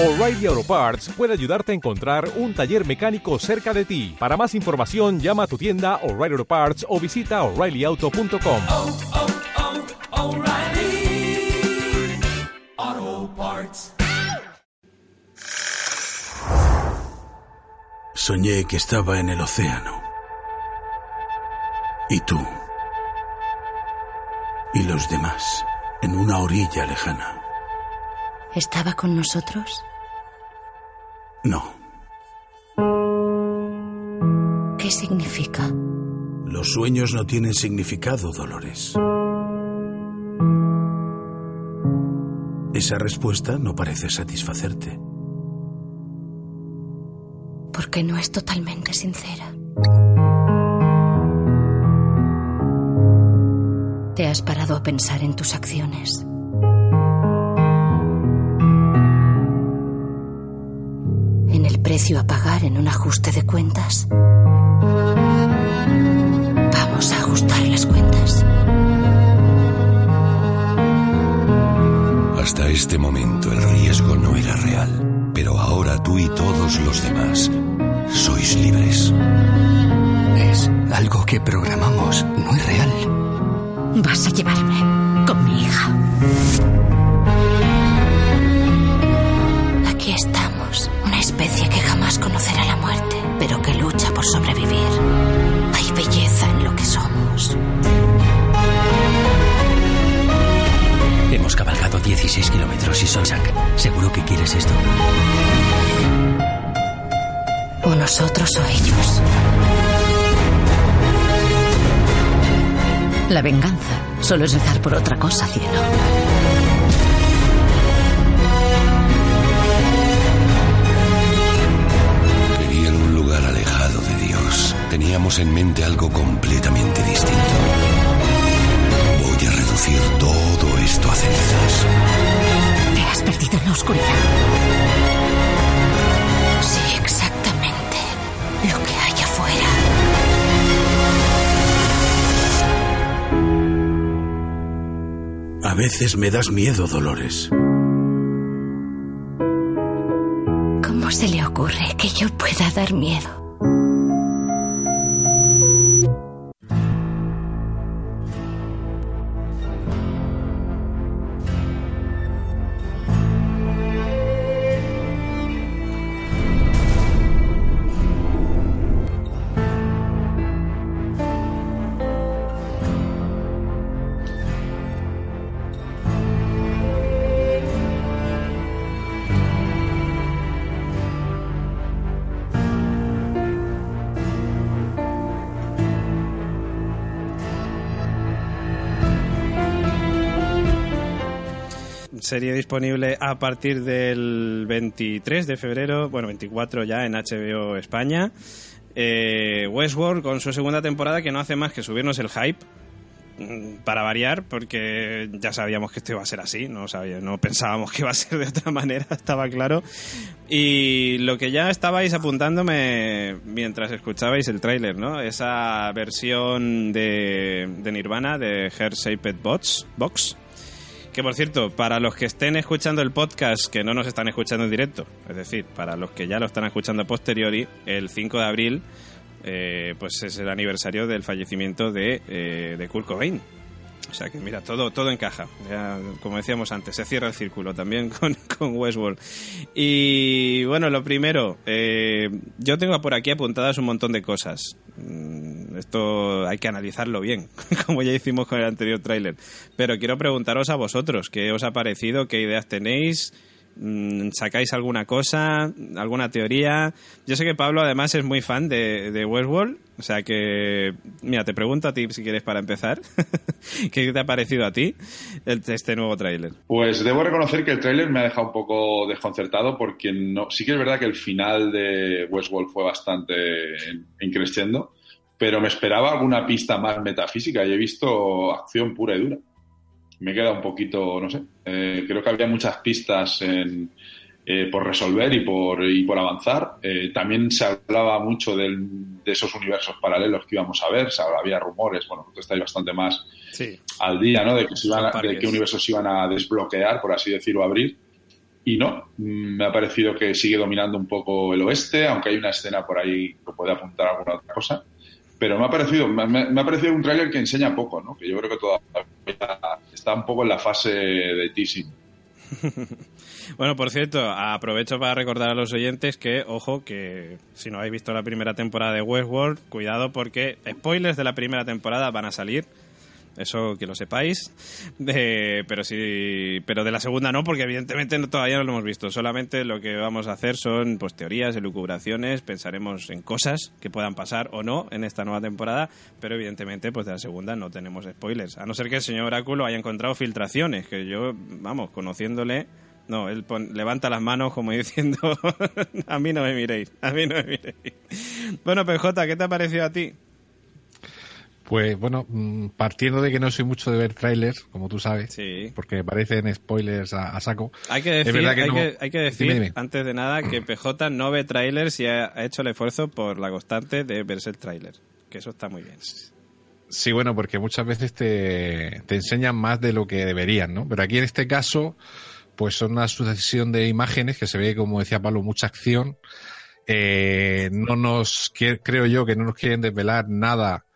O'Reilly Auto Parts puede ayudarte a encontrar un taller mecánico cerca de ti. Para más información, llama a tu tienda O'Reilly Auto Parts o visita oreillyauto.com. oh, oh, Parts. Soñé que estaba en el océano. Y tú. Y los demás, en una orilla lejana. ¿Estaba con nosotros? No, ¿Qué significa? los sueños no tienen significado, Dolores. Esa respuesta no parece satisfacerte. Porque no es totalmente sincera. ¿Te has parado a pensar en tus acciones? Precio a pagar en un ajuste de cuentas? Vamos a ajustar las cuentas. Hasta este momento el riesgo no era real, pero ahora tú y todos los demás sois libres. Es algo que programamos, no es real. Vas a llevarme con mi hija. Aquí estamos, una especie que jamás conocerá la muerte, pero que lucha por sobrevivir. Hay belleza en lo que somos. Hemos cabalgado 16 kilómetros y Solsak, ¿seguro que quieres esto? O nosotros o ellos. La venganza solo es rezar por otra cosa, cielo. En mente algo completamente distinto. Voy a reducir todo esto a cenizas. Te has perdido en la oscuridad. Sí, exactamente. Lo que hay afuera. A veces me das miedo, Dolores. ¿Cómo se le ocurre que yo pueda dar miedo? Serie disponible a partir del 23 de febrero, bueno, 24 ya en HBO España. Eh, Westworld con su segunda temporada que no hace más que subirnos el hype mm, para variar, porque ya sabíamos que esto iba a ser así, no, sabía, no pensábamos que iba a ser de otra manera, estaba claro. Y lo que ya estabais apuntándome mientras escuchabais el tráiler, ¿no? Esa versión de, de Nirvana, de Hair Shaped Box, que por cierto, para los que estén escuchando el podcast, que no nos están escuchando en directo, es decir, para los que ya lo están escuchando a posteriori, el 5 de abril, eh, pues es el aniversario del fallecimiento de, eh, de Kurt Cobain. O sea que mira, todo, todo encaja. Como decíamos antes, se cierra el círculo también con, con Westworld. Y bueno, lo primero, eh, yo tengo por aquí apuntadas un montón de cosas. Mm, Esto hay que analizarlo bien, como ya hicimos con el anterior tráiler. Pero quiero preguntaros a vosotros, ¿qué os ha parecido? ¿Qué ideas tenéis? Mm, ¿Sacáis alguna cosa? ¿Alguna teoría? Yo sé que Pablo además es muy fan de, de Westworld, o sea que, mira, te pregunto a ti si quieres para empezar, ¿qué te ha parecido a ti este nuevo tráiler? Pues debo reconocer que el tráiler me ha dejado un poco desconcertado porque no, sí que es verdad que el final de Westworld fue bastante increciendo, pero me esperaba alguna pista más metafísica y he visto acción pura y dura. Me queda un poquito, no sé, eh, creo que había muchas pistas en, eh, por resolver y por, y por avanzar. Eh, también se hablaba mucho del- de esos universos paralelos que íbamos a ver, se hablaba- había rumores, bueno, tú estáis bastante más Sí, al día, ¿no? De, que se iban a- Son parques. de qué universos se iban a desbloquear, por así decirlo, abrir. y no, mm, me ha parecido que sigue dominando un poco el oeste, aunque hay una escena por ahí que puede apuntar a alguna otra cosa. Pero me ha parecido, me, ha parecido un tráiler que enseña poco, ¿no? Que yo creo que todavía está un poco en la fase de teasing. Bueno, por cierto, aprovecho para recordar a los oyentes que, ojo, que si no habéis visto la primera temporada de Westworld, cuidado porque spoilers de la primera temporada van a salir. Eso que lo sepáis. Pero sí, pero de la segunda no, porque evidentemente no- todavía no lo hemos visto. Solamente lo que vamos a hacer son pues teorías, elucubraciones, pensaremos en cosas que puedan pasar o no en esta nueva temporada, pero evidentemente pues de la segunda no tenemos spoilers. A no ser que el señor Oráculo haya encontrado filtraciones, que yo, vamos, conociéndole, no, él pon- levanta las manos como diciendo, a mí no me miréis, a mí no me miréis. Bueno, PJ, ¿qué te ha parecido a ti? Pues bueno, mm, partiendo de que no soy mucho de ver trailers, como tú sabes, Sí. porque me parecen spoilers a, a saco. Hay que Es decir, verdad que hay, no- que, hay que decir Dime, dime. antes de nada, que PJ no ve trailers y ha ha hecho el esfuerzo por la constante de verse el trailer. Que eso está muy bien. Sí, bueno, porque muchas veces te, te enseñan más de lo que deberían, ¿no? Pero aquí en este caso, pues son una sucesión de imágenes que se ve, como decía Pablo, mucha acción. Eh, no nos, creo yo que no nos quieren desvelar nada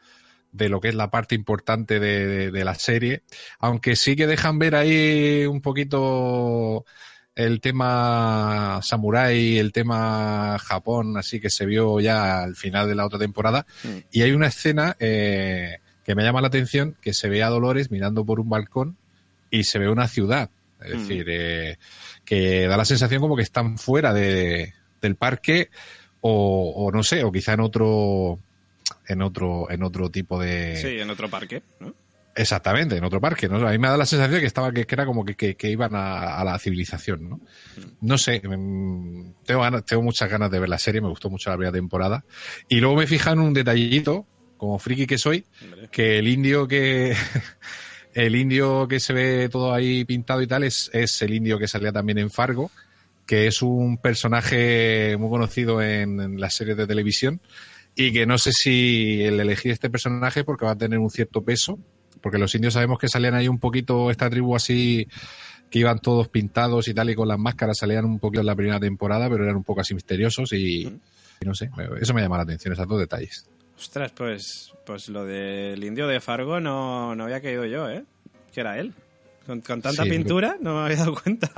de lo que es la parte importante de, de- de la serie, aunque sí que dejan ver ahí un poquito el tema samurai, el tema Japón, así que se vio ya al final de la otra temporada. Y hay una escena eh, que me llama la atención, que se ve a Dolores mirando por un balcón y se ve una ciudad. Es Mm. decir, eh, que da la sensación como que están fuera de, del parque o, o no sé, o quizá en otro en otro en otro tipo de Sí, en otro parque, ¿no? Exactamente, en otro parque, ¿no? A mí me da la sensación que estaba que, que era como que, que- que iban a, a la civilización, ¿no? No sé, mm, tengo, ganas- tengo muchas ganas de ver la serie, me gustó mucho la primera temporada. Y luego me fija en un detallito, como friki que soy, Hombre. que el indio que el indio que se ve todo ahí pintado y tal es, es el indio que salía también en Fargo, que es un personaje muy conocido en, en las series de televisión y que no sé si el elegir este personaje porque va a tener un cierto peso, porque los indios sabemos que salían ahí un poquito, esta tribu así, que iban todos pintados y tal y con las máscaras salían un poquito en la primera temporada, pero eran un poco así misteriosos y, y no sé, eso me llama la atención, esos dos detalles. Ostras, pues, pues lo del indio de Fargo no, no había caído yo, ¿eh? Que era él. Con, con tanta Sí, pintura no me había dado cuenta.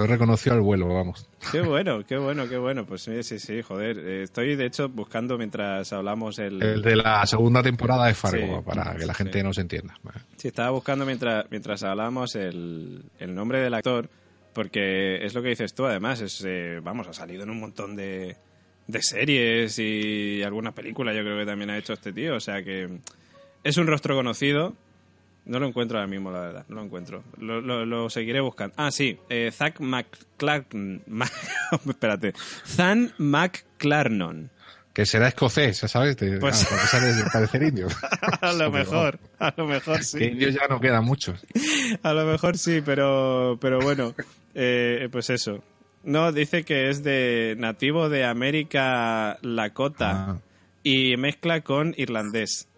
Lo reconoció al vuelo, vamos. Qué bueno, qué bueno, qué bueno. Pues sí, sí, sí, joder. Eh, Estoy, de hecho, buscando mientras hablamos el... El de la segunda temporada de Fargo, Sí, para que la gente sí. nos entienda. Sí, estaba buscando mientras, mientras hablábamos el, el nombre del actor, porque es lo que dices tú, además, es, eh, vamos, ha salido en un montón de, de series y alguna película yo creo que también ha hecho este tío, o sea que es un rostro conocido. No lo encuentro ahora mismo, la verdad, no lo encuentro. Lo, lo- lo seguiré buscando. Ah, sí, eh, Zack McClarnon. Espérate. Zan McClarnon. Que será escocés, ¿sabes? Pues- ah, sale parecer indio. A lo mejor, a lo mejor sí. Que indios ya no quedan muchos. A lo mejor sí, pero, pero bueno, eh, pues eso. No, dice que es de nativo de América Lakota Ah. y mezcla con irlandés.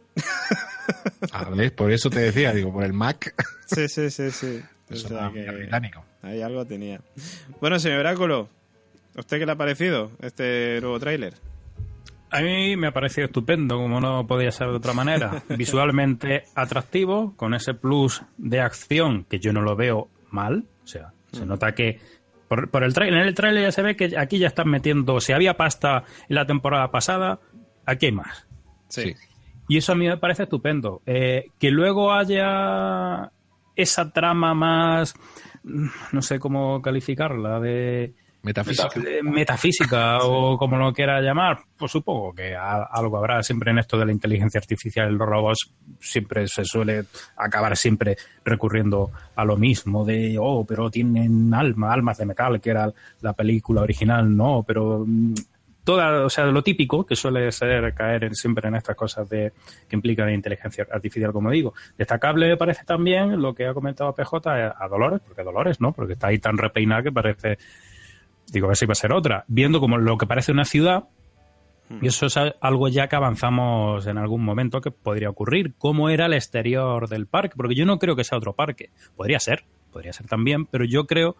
Ah, ¿ves? Por eso te decía, digo, por el Mac. Sí, sí, sí, sí. O Eso sea no, que británico. ahí algo tenía. Bueno, señor Oráculo, ¿a usted qué le ha parecido este nuevo tráiler? A mí me ha parecido estupendo, como no podía ser de otra manera. Visualmente atractivo, con ese plus de acción que yo no lo veo mal. O sea, se nota que por, por el trailer, en el tráiler ya se ve que aquí ya están metiendo, si había pasta en la temporada pasada, aquí hay más. Sí. Y eso a mí me parece estupendo. Eh, que luego haya esa trama más, no sé cómo calificarla, de Metafísica. metafísica o como lo quiera llamar, pues supongo que a- algo habrá siempre en esto de la inteligencia artificial, los robots siempre se suele acabar siempre recurriendo a lo mismo de, oh, pero tienen alma, almas de metal, que era la película original, no, pero mm, toda, o sea, lo típico que suele ser caer en- siempre en estas cosas de que implican inteligencia artificial, como digo. Destacable me parece también lo que ha comentado PJ a, Dolores, porque Dolores, ¿no? Porque está ahí tan repeinada que parece digo, ver si va a ser otra, viendo como lo que parece una ciudad, y eso es algo ya que avanzamos en algún momento que podría ocurrir, cómo era el exterior del parque, porque yo no creo que sea otro parque, podría ser, podría ser también, pero yo creo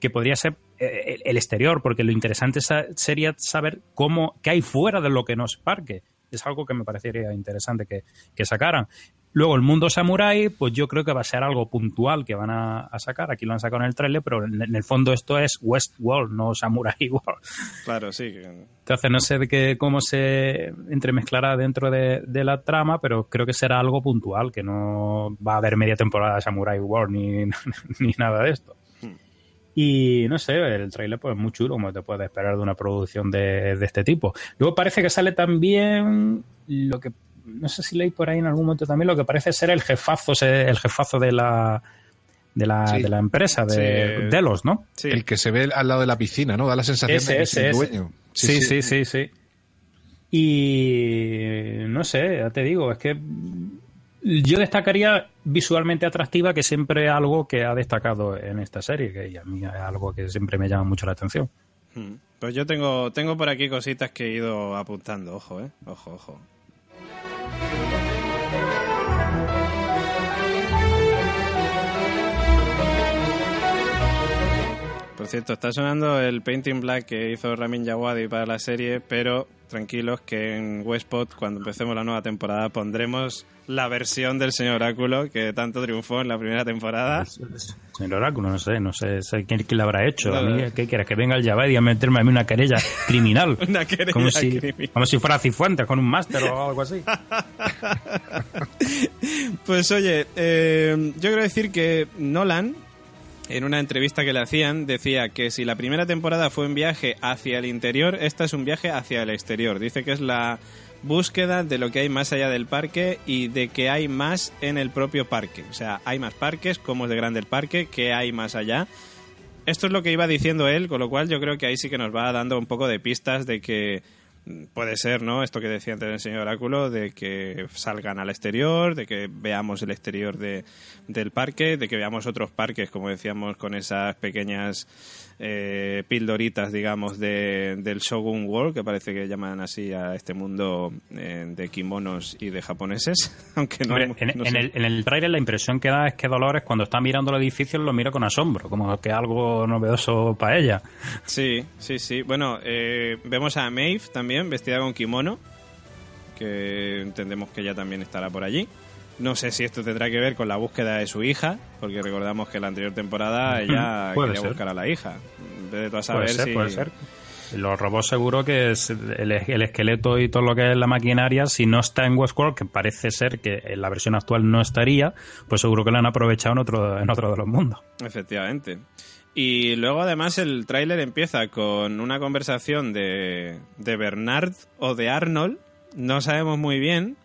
que podría ser el exterior, porque lo interesante sa- sería saber cómo, qué hay fuera de lo que nos parque. Es algo que me parecería interesante que, que sacaran. Luego, el mundo samurai, pues yo creo que va a ser algo puntual que van a, a sacar. Aquí lo han sacado en el trailer, pero en, en el fondo esto es Westworld, no Samurai World. Claro, sí. Entonces no sé de qué, cómo se entremezclará dentro de, de la trama, pero creo que será algo puntual, que no va a haber media temporada de Samurai World ni, ni nada de esto. Y no sé, el trailer pues es muy chulo, como te puedes esperar de una producción de, de este tipo. Luego parece que sale también lo que, no sé si leí por ahí en algún momento también, lo que parece ser el jefazo, el jefazo de la de la, Sí. de la empresa, de Sí. Delos, ¿no? Sí. El que se ve al lado de la piscina, ¿no? Da la sensación Ese, de que ese, es el dueño. Sí, sí, sí, sí. Y no sé, ya te digo, es que yo destacaría visualmente atractiva, que siempre es algo que ha destacado en esta serie, que a mí es algo que siempre me llama mucho la atención. Mm. Pues yo tengo, tengo por aquí cositas que he ido apuntando, ojo, eh. Ojo, ojo. Por cierto, está sonando el Painting Black que hizo Ramin Djawadi para la serie, pero tranquilos que en Westpot, cuando empecemos la nueva temporada, pondremos la versión del señor Oráculo que tanto triunfó en la primera temporada. El oráculo, no sé, no sé, sé quién, quién le habrá hecho. A No, mí, no. ¿Qué quieres? Que venga el Javadi a meterme a mí una querella criminal. Una querella como si, criminal. Como si fuera Cifuentes con un máster o algo así. Pues oye, eh, yo quiero decir que Nolan, en una entrevista que le hacían, decía que si la primera temporada fue un viaje hacia el interior, esta es un viaje hacia el exterior. Dice que es la búsqueda de lo que hay más allá del parque y de que hay más en el propio parque. O sea, hay más parques, cómo es de grande el parque, qué hay más allá. Esto es lo que iba diciendo él, con lo cual yo creo que ahí sí que nos va dando un poco de pistas de que puede ser, ¿no? Esto que decía antes el señor Oráculo, de que salgan al exterior, de que veamos el exterior de, del parque, de que veamos otros parques, como decíamos, con esas pequeñas eh, pildoritas, digamos, de, del Shogun World, que parece que llaman así a este mundo eh, de kimonos y de japoneses, aunque no, Hombre, en, no en sé. el, en el trailer la impresión que da es que Dolores cuando está mirando el edificio lo mira con asombro, como que algo novedoso para ella. Sí, sí, sí. Bueno, eh, vemos a Maeve también vestida con kimono, que entendemos que ella también estará por allí. No sé si esto tendrá que ver con la búsqueda de su hija, porque recordamos que en la anterior temporada ella quería ser. buscar a la hija. Tú a Puede saber ser, si... puede ser. Los robots seguro que es el, el esqueleto y todo lo que es la maquinaria, si no está en Westworld, que parece ser que en la versión actual no estaría, pues seguro que lo han aprovechado en otro, en otro de los mundos. Efectivamente. Y luego además el tráiler empieza con una conversación de, de Bernard o de Arnold. No sabemos muy bien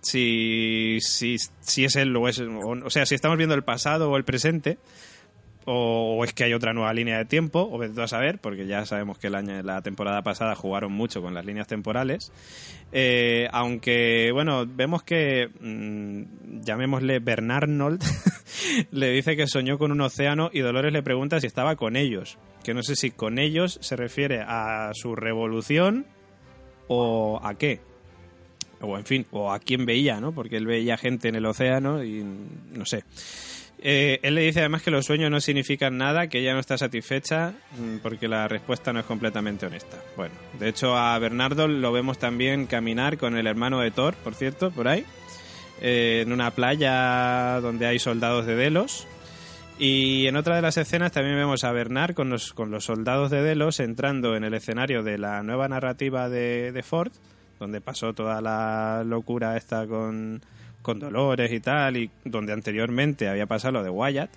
si, si, si es él o es... O, sea, si estamos viendo el pasado o el presente. O, es que hay otra nueva línea de tiempo, o vete a saber, porque ya sabemos que el año, la temporada pasada jugaron mucho con las líneas temporales. Eh, aunque, bueno, vemos que, mm, llamémosle Bernarnold, le dice que soñó con un océano y Dolores le pregunta si estaba con ellos. Que no sé si con ellos se refiere a su revolución o a qué. O en fin, o a quién veía, ¿no? Porque él veía gente en el océano y no sé. Eh, él le dice además que los sueños no significan nada, que ella no está satisfecha mm, porque la respuesta no es completamente honesta. Bueno, de hecho a Bernardo lo vemos también caminar con el hermano de Thor, por cierto, por ahí, eh, en una playa donde hay soldados de Delos. Y en otra de las escenas también vemos a Bernard con los, con los soldados de Delos entrando en el escenario de la nueva narrativa de, de Ford, donde pasó toda la locura esta con, con Dolores y tal, y donde anteriormente había pasado lo de Wyatt.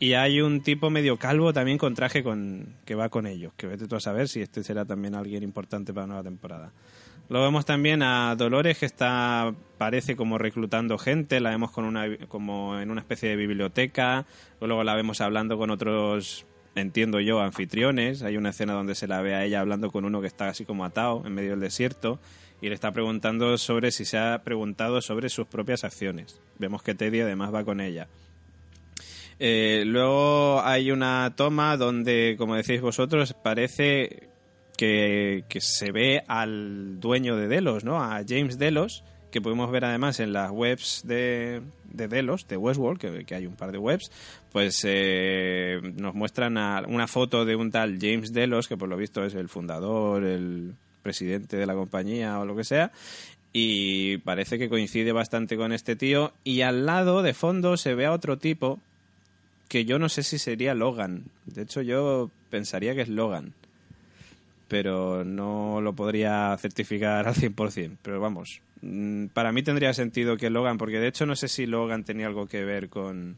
Y hay un tipo medio calvo también con traje con, que va con ellos, que vete tú a saber si este será también alguien importante para la nueva temporada. Lo vemos también a Dolores que está parece como reclutando gente, la vemos con una como en una especie de biblioteca, luego la vemos hablando con otros entiendo yo anfitriones, hay una escena donde se la ve a ella hablando con uno que está así como atado en medio del desierto y le está preguntando sobre si se ha preguntado sobre sus propias acciones. Vemos que Teddy además va con ella. Eh, luego hay una toma donde, como decís vosotros, parece que, que se ve al dueño de Delos, ¿no? A James Delos, que podemos ver además en las webs de, de Delos, de Westworld, que, que hay un par de webs, pues eh, nos muestran a- una foto de un tal James Delos, que por lo visto es el fundador, el presidente de la compañía o lo que sea, y parece que coincide bastante con este tío, y al lado, de fondo, se ve a otro tipo que yo no sé si sería Logan. De hecho, yo pensaría que es Logan. Pero no lo podría certificar al 100%. Pero vamos, mm, para mí tendría sentido que Logan, porque de hecho no sé si Logan tenía algo que ver con...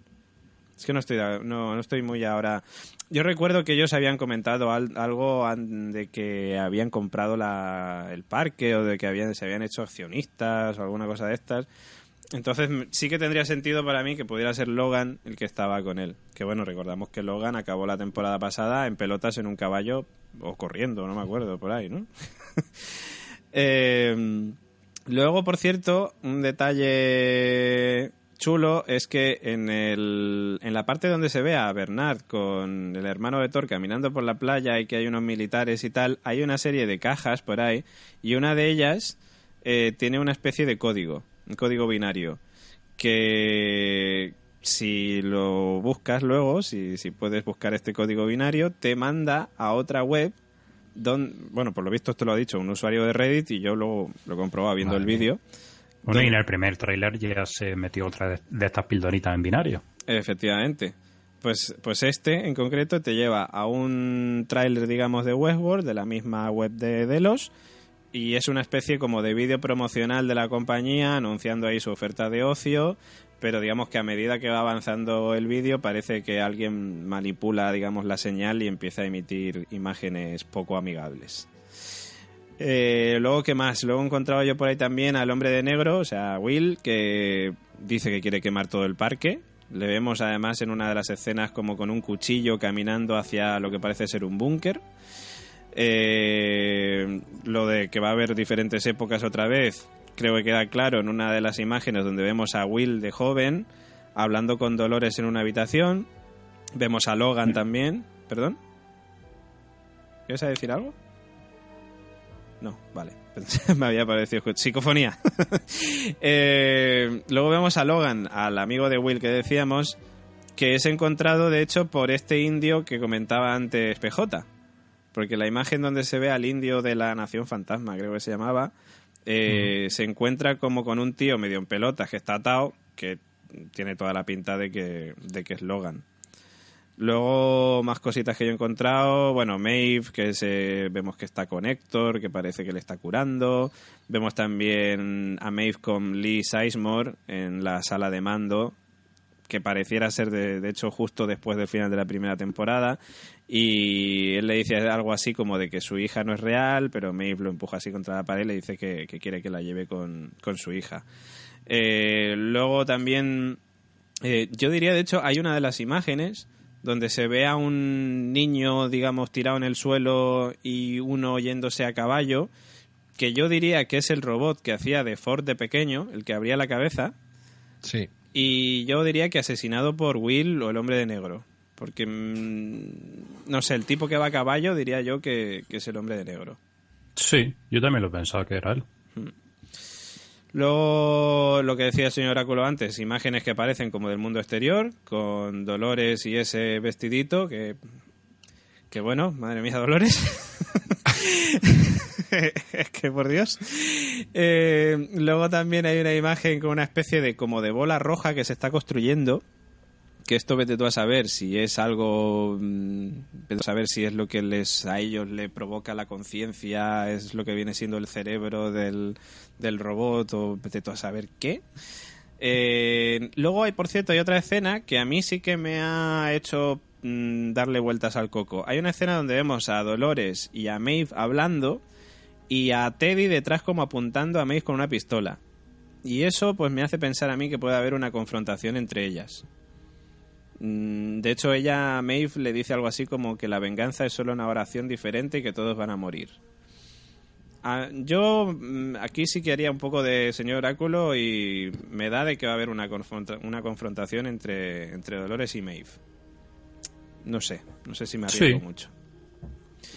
Es que no estoy, no, no estoy muy ahora... Yo recuerdo que ellos habían comentado al- algo de que habían comprado el parque o de que habían, se habían hecho accionistas o alguna cosa de estas. Entonces sí que tendría sentido para mí que pudiera ser Logan el que estaba con él. Que bueno, recordamos que Logan acabó la temporada pasada en pelotas en un caballo o corriendo, no me acuerdo, por ahí, ¿no? Eh, luego, por cierto, un detalle chulo es que en, el, en la parte donde se ve a Bernard con el hermano de Thor caminando por la playa y que hay unos militares y tal, hay una serie de cajas por ahí y una de ellas eh, tiene una especie de código, un código binario, que si lo buscas luego, si, si puedes buscar este código binario, te manda a otra web don, bueno, por lo visto esto lo ha dicho un usuario de Reddit y yo luego lo comprobaba viendo el vídeo. Bueno, y en el primer tráiler ya se metió otra de, estas pildoritas en binario. Efectivamente. Pues, pues este en concreto te lleva a un tráiler, digamos, de Westworld, de la misma web de Delos, y es una especie como de vídeo promocional de la compañía anunciando ahí su oferta de ocio, pero digamos que a medida que va avanzando el vídeo parece que alguien manipula, digamos, la señal y empieza a emitir imágenes poco amigables. Eh, luego, ¿qué más? Luego he encontrado yo por ahí también al hombre de negro, o sea, Will, que dice que quiere quemar todo el parque. Le vemos además en una de las escenas como con un cuchillo caminando hacia lo que parece ser un búnker. Eh, lo de que va a haber diferentes épocas otra vez, creo que queda claro en una de las imágenes donde vemos a Will de joven hablando con Dolores en una habitación. Vemos a Logan también. ¿Perdón? ¿Quieres decir algo? No, vale. Me había parecido psicofonía. Eh, luego vemos a Logan, al amigo de Will que decíamos, que es encontrado de hecho por este indio que comentaba antes PJ. Porque la imagen donde se ve al indio de la Nación Fantasma, creo que se llamaba, eh, se encuentra como con un tío medio en pelotas que está atado, que tiene toda la pinta de que, de que es Logan. Luego, más cositas que yo he encontrado. Bueno, Maeve, que se, vemos que está con Héctor, que parece que le está curando. Vemos también a Maeve con Lee Sizemore en la sala de mando, que pareciera ser, de, de hecho, justo después del final de la primera temporada. Y él le dice algo así como de que su hija no es real, pero Maeve lo empuja así contra la pared y le dice que, que quiere que la lleve con, con su hija. Eh, luego también, eh, yo diría, de hecho, hay una de las imágenes donde se ve a un niño, digamos, tirado en el suelo y uno yéndose a caballo, que yo diría que es el robot que hacía de Ford de pequeño, el que abría la cabeza, Sí. y yo diría que asesinado por Will o el hombre de negro. Porque, mm, no sé, el tipo que va a caballo diría yo que, que es el hombre de negro. Sí, yo también lo pensaba que era él. Luego, lo que decía el señor Oráculo antes, imágenes que parecen como del mundo exterior, con Dolores y ese vestidito, que, que bueno, madre mía, Dolores. es que por Dios. Eh, luego también hay una imagen con una especie de como de bola roja que se está construyendo. Que esto vete tú a saber si es algo, mm, vete a saber si es lo que les a ellos le provoca la conciencia, es lo que viene siendo el cerebro del, del robot o vete tú a saber qué. Eh, luego hay, por cierto, hay otra escena que a mí sí que me ha hecho mm, darle vueltas al coco. Hay una escena donde vemos a Dolores y a Maeve hablando y a Teddy detrás como apuntando a Maeve con una pistola. Y eso pues me hace pensar a mí que puede haber una confrontación entre ellas. Mm, De hecho, ella, Maeve, le dice algo así como que la venganza es solo una oración diferente y que todos van a morir. Ah, yo mm, aquí sí que haría un poco de señor Oráculo y me da de que va a haber una, confronta- una confrontación entre, entre Dolores y Maeve. No sé, no sé si me arriesgo Sí. mucho.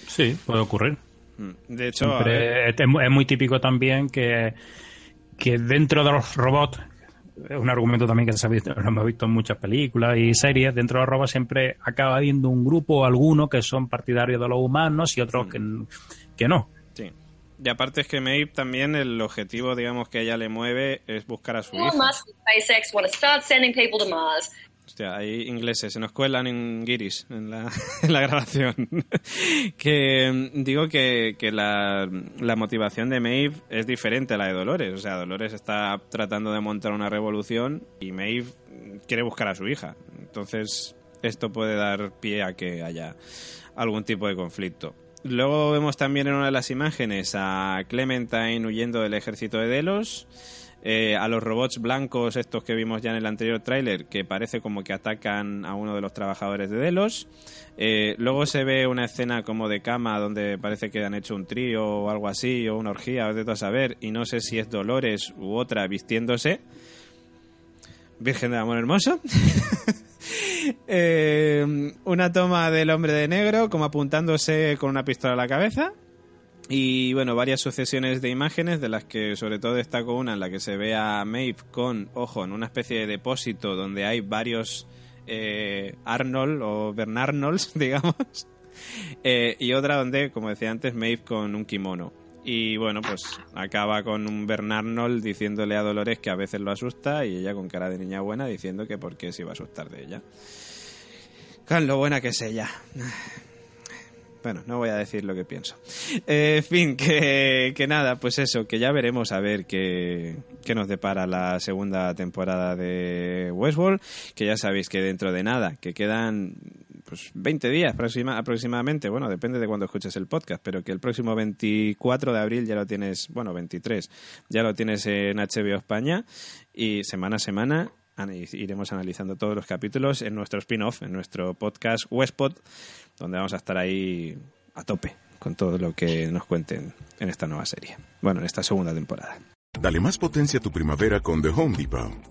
Sí, puede ocurrir. Mm, De hecho, Siempre- es, mu- es muy típico también que, que dentro de los robots, un argumento también que se ha visto, lo hemos visto en muchas películas y series, dentro de robots siempre acaba habiendo un grupo o alguno que son partidarios de los humanos y otros que, que no. Sí. Y aparte es que Maeve también el objetivo, digamos, que a ella le mueve es buscar a su Elon hija. Musk and SpaceX want to start sending people to Mars. Hostia, hay ingleses, se nos cuelan en guiris en la, en la grabación. que mm, digo que, que la, la motivación de Maeve es diferente a la de Dolores. O sea, Dolores está tratando de montar una revolución y Maeve quiere buscar a su hija. Entonces, esto puede dar pie a que haya algún tipo de conflicto. Luego vemos también en una de las imágenes a Clementine huyendo del ejército de Delos. Eh, a los robots blancos estos que vimos ya en el anterior tráiler que parece como que atacan a uno de los trabajadores de Delos. Eh, luego se ve una escena como de cama donde parece que han hecho un trío o algo así o una orgía, de todo a saber y no sé si es Dolores u otra vistiéndose. Virgen del Amor Hermoso. Eh, una toma del hombre de negro como apuntándose con una pistola a la cabeza y bueno, varias sucesiones de imágenes de las que sobre todo destaco una en la que se ve a Maeve con, ojo, en una especie de depósito donde hay varios eh, Arnold o Bernarnolds, digamos, Eh, y otra donde, como decía antes, Maeve con un kimono. Y bueno, pues acaba con un Bernarnold diciéndole a Dolores que a veces lo asusta y ella con cara de niña buena diciendo que por qué se iba a asustar de ella. Con lo buena que es ella. Bueno, no voy a decir lo que pienso. Eh, en fin, que, que nada, pues eso, que ya veremos a ver qué, qué nos depara la segunda temporada de Westworld, que ya sabéis que dentro de nada, que quedan pues 20 días aproxima- aproximadamente, bueno, depende de cuando escuches el podcast, pero que el próximo 24 de abril ya lo tienes, bueno, 23, ya lo tienes en HBO España y semana a semana ana- iremos analizando todos los capítulos en nuestro spin-off, en nuestro podcast Westpod, donde vamos a estar ahí a tope con todo lo que nos cuenten en esta nueva serie. Bueno, en esta segunda temporada. Dale más potencia a tu primavera con The Home Depot.